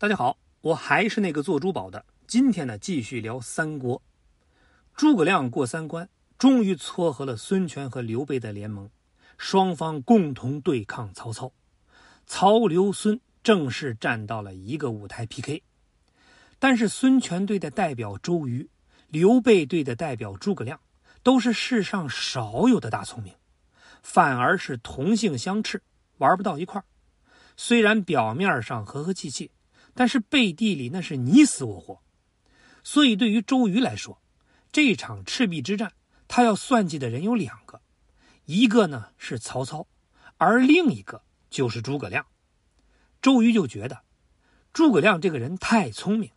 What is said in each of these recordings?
大家好，我还是那个做珠宝的。今天呢，继续聊三国。诸葛亮过三关，终于撮合了孙权和刘备的联盟，双方共同对抗曹操。曹刘孙正式站到了一个舞台 PK。但是孙权队的代表周瑜，刘备队的代表诸葛亮，都是世上少有的大聪明，反而是同性相斥，玩不到一块儿。虽然表面上和和气气。但是背地里那是你死我活，所以对于周瑜来说，这场赤壁之战，他要算计的人有两个，一个呢是曹操，而另一个就是诸葛亮。周瑜就觉得，诸葛亮这个人太聪明，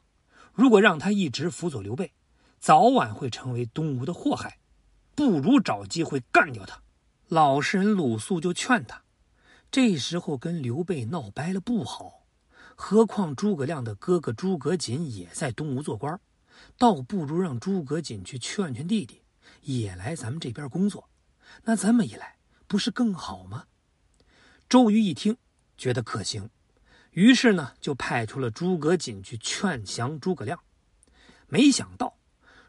如果让他一直辅佐刘备，早晚会成为东吴的祸害，不如找机会干掉他。老实人鲁肃就劝他，这时候跟刘备闹掰了不好。何况诸葛亮的哥哥诸葛瑾也在东吴做官，倒不如让诸葛瑾去劝劝弟弟，也来咱们这边工作。那这么一来，不是更好吗？周瑜一听，觉得可行，于是呢，就派出了诸葛瑾去劝降诸葛亮。没想到，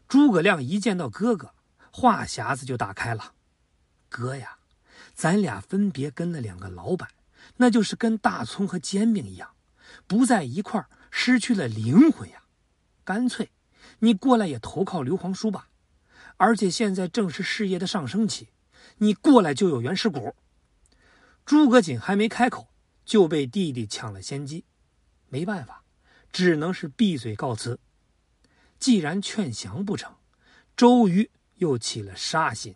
诸葛亮一见到哥哥，话匣子就打开了：“哥呀，咱俩分别跟了两个老板，那就是跟大葱和煎饼一样。”不在一块儿，失去了灵魂呀！干脆，你过来也投靠刘皇叔吧。而且现在正是事业的上升期，你过来就有原始股。诸葛瑾还没开口，就被弟弟抢了先机，没办法，只能是闭嘴告辞。既然劝降不成，周瑜又起了杀心，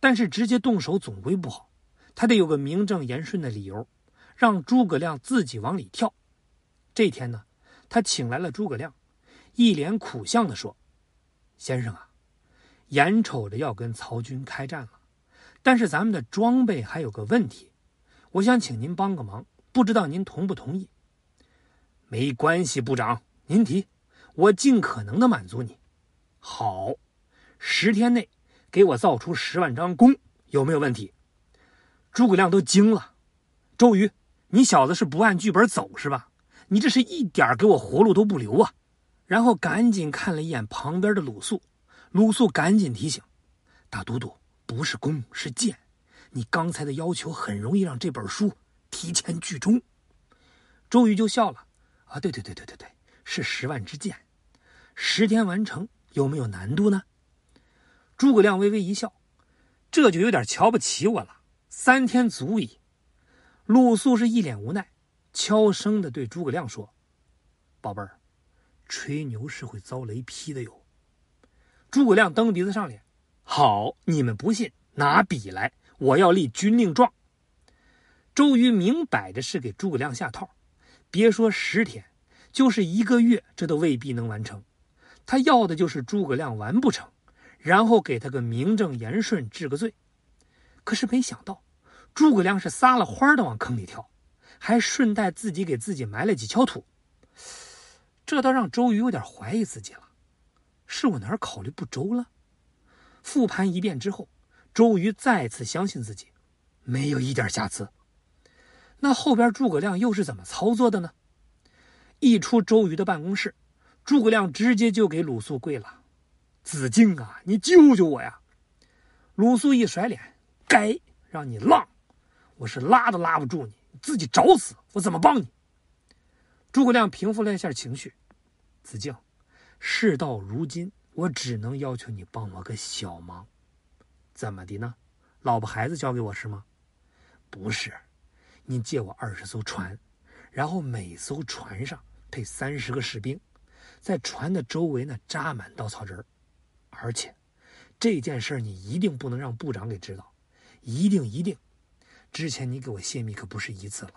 但是直接动手总归不好，他得有个名正言顺的理由。让诸葛亮自己往里跳。这天呢，他请来了诸葛亮，一脸苦相地说：“先生啊，眼瞅着要跟曹军开战了，但是咱们的装备还有个问题，我想请您帮个忙，不知道您同不同意？”“没关系，部长，您提，我尽可能的满足你。”“好，十天内给我造出十万张弓，有没有问题？”诸葛亮都惊了，周瑜。你小子是不按剧本走是吧？你这是一点给我活路都不留啊！然后赶紧看了一眼旁边的鲁肃，鲁肃赶紧提醒：“大都督，不是弓是箭，你刚才的要求很容易让这本书提前剧终。”周瑜就笑了：“啊，对对对对对对，是十万支箭，十天完成有没有难度呢？”诸葛亮微微一笑：“这就有点瞧不起我了，三天足矣。”鲁肃是一脸无奈，悄声的对诸葛亮说：“宝贝儿，吹牛是会遭雷劈的哟。”诸葛亮蹬鼻子上脸：“好，你们不信，拿笔来，我要立军令状。”周瑜明摆着是给诸葛亮下套，别说十天，就是一个月，这都未必能完成。他要的就是诸葛亮完不成，然后给他个名正言顺治个罪。可是没想到。诸葛亮是撒了欢的往坑里跳，还顺带自己给自己埋了几锹土，这倒让周瑜有点怀疑自己了，是我哪儿考虑不周了？复盘一遍之后，周瑜再次相信自己，没有一点瑕疵。那后边诸葛亮又是怎么操作的呢？一出周瑜的办公室，诸葛亮直接就给鲁肃跪了：“子敬啊，你救救我呀！”鲁肃一甩脸：“该让你浪！”我是拉都拉不住你，自己找死！我怎么帮你？诸葛亮平复了一下情绪，子敬，事到如今，我只能要求你帮我个小忙。怎么的呢？老婆孩子交给我是吗？不是，你借我二十艘船，然后每艘船上配三十个士兵，在船的周围呢扎满稻草人而且这件事你一定不能让部长给知道，一定一定。之前你给我泄密可不是一次了，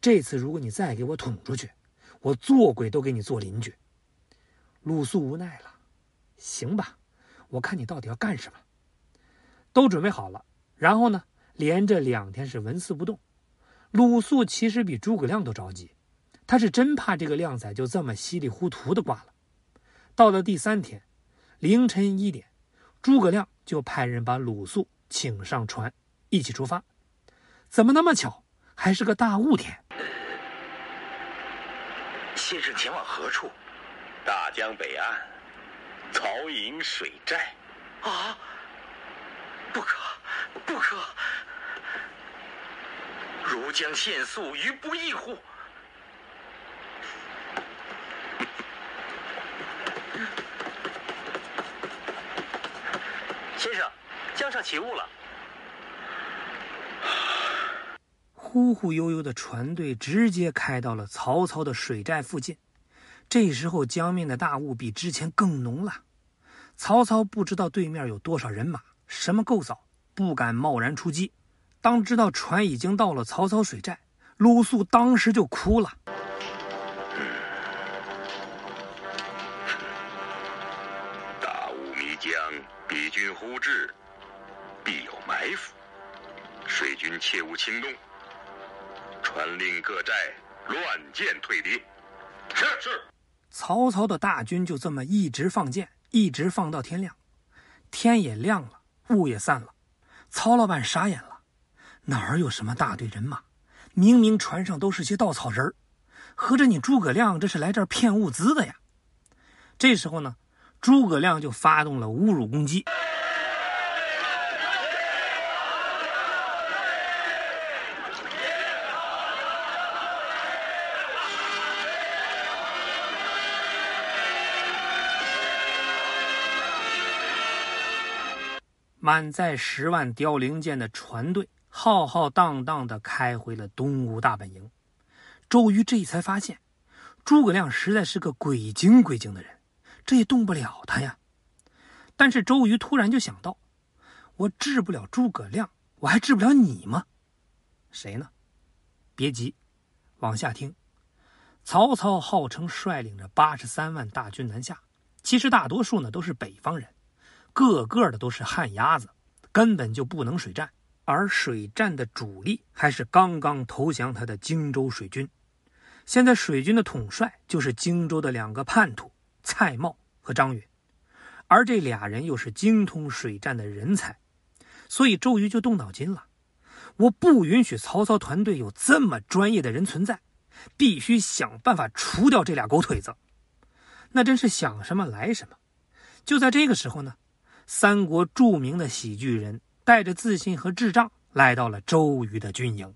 这次如果你再给我捅出去，我做鬼都给你做邻居。鲁肃无奈了，行吧，我看你到底要干什么。都准备好了，然后呢，连着两天是纹丝不动。鲁肃其实比诸葛亮都着急，他是真怕这个靓仔就这么稀里糊涂的挂了。到了第三天凌晨一点，诸葛亮就派人把鲁肃请上船，一起出发。怎么那么巧，还是个大雾天？先生前往何处？大江北岸，曹营水寨。啊！不可，不可！如将限速于不义乎？先生，江上起雾了。忽忽悠悠的船队直接开到了曹操的水寨附近。这时候江面的大雾比之前更浓了。曹操不知道对面有多少人马，什么构造，不敢贸然出击。当知道船已经到了曹操水寨，鲁肃当时就哭了。大雾迷江，彼军忽至，必有埋伏。水军切勿轻动。传令各寨乱箭退敌。是是。曹操的大军就这么一直放箭，一直放到天亮。天也亮了，雾也散了，曹老板傻眼了，哪儿有什么大队人马？明明船上都是些稻草人儿，合着你诸葛亮这是来这儿骗物资的呀？这时候呢，诸葛亮就发动了侮辱攻击。满载十万凋零箭的船队浩浩荡荡地开回了东吴大本营。周瑜这才发现，诸葛亮实在是个鬼精鬼精的人，这也动不了他呀。但是周瑜突然就想到：我治不了诸葛亮，我还治不了你吗？谁呢？别急，往下听。曹操号称率领着八十三万大军南下，其实大多数呢都是北方人。个个的都是旱鸭子，根本就不能水战，而水战的主力还是刚刚投降他的荆州水军。现在水军的统帅就是荆州的两个叛徒蔡瑁和张允，而这俩人又是精通水战的人才，所以周瑜就动脑筋了：我不允许曹操团队有这么专业的人存在，必须想办法除掉这俩狗腿子。那真是想什么来什么。就在这个时候呢。三国著名的喜剧人带着自信和智障来到了周瑜的军营。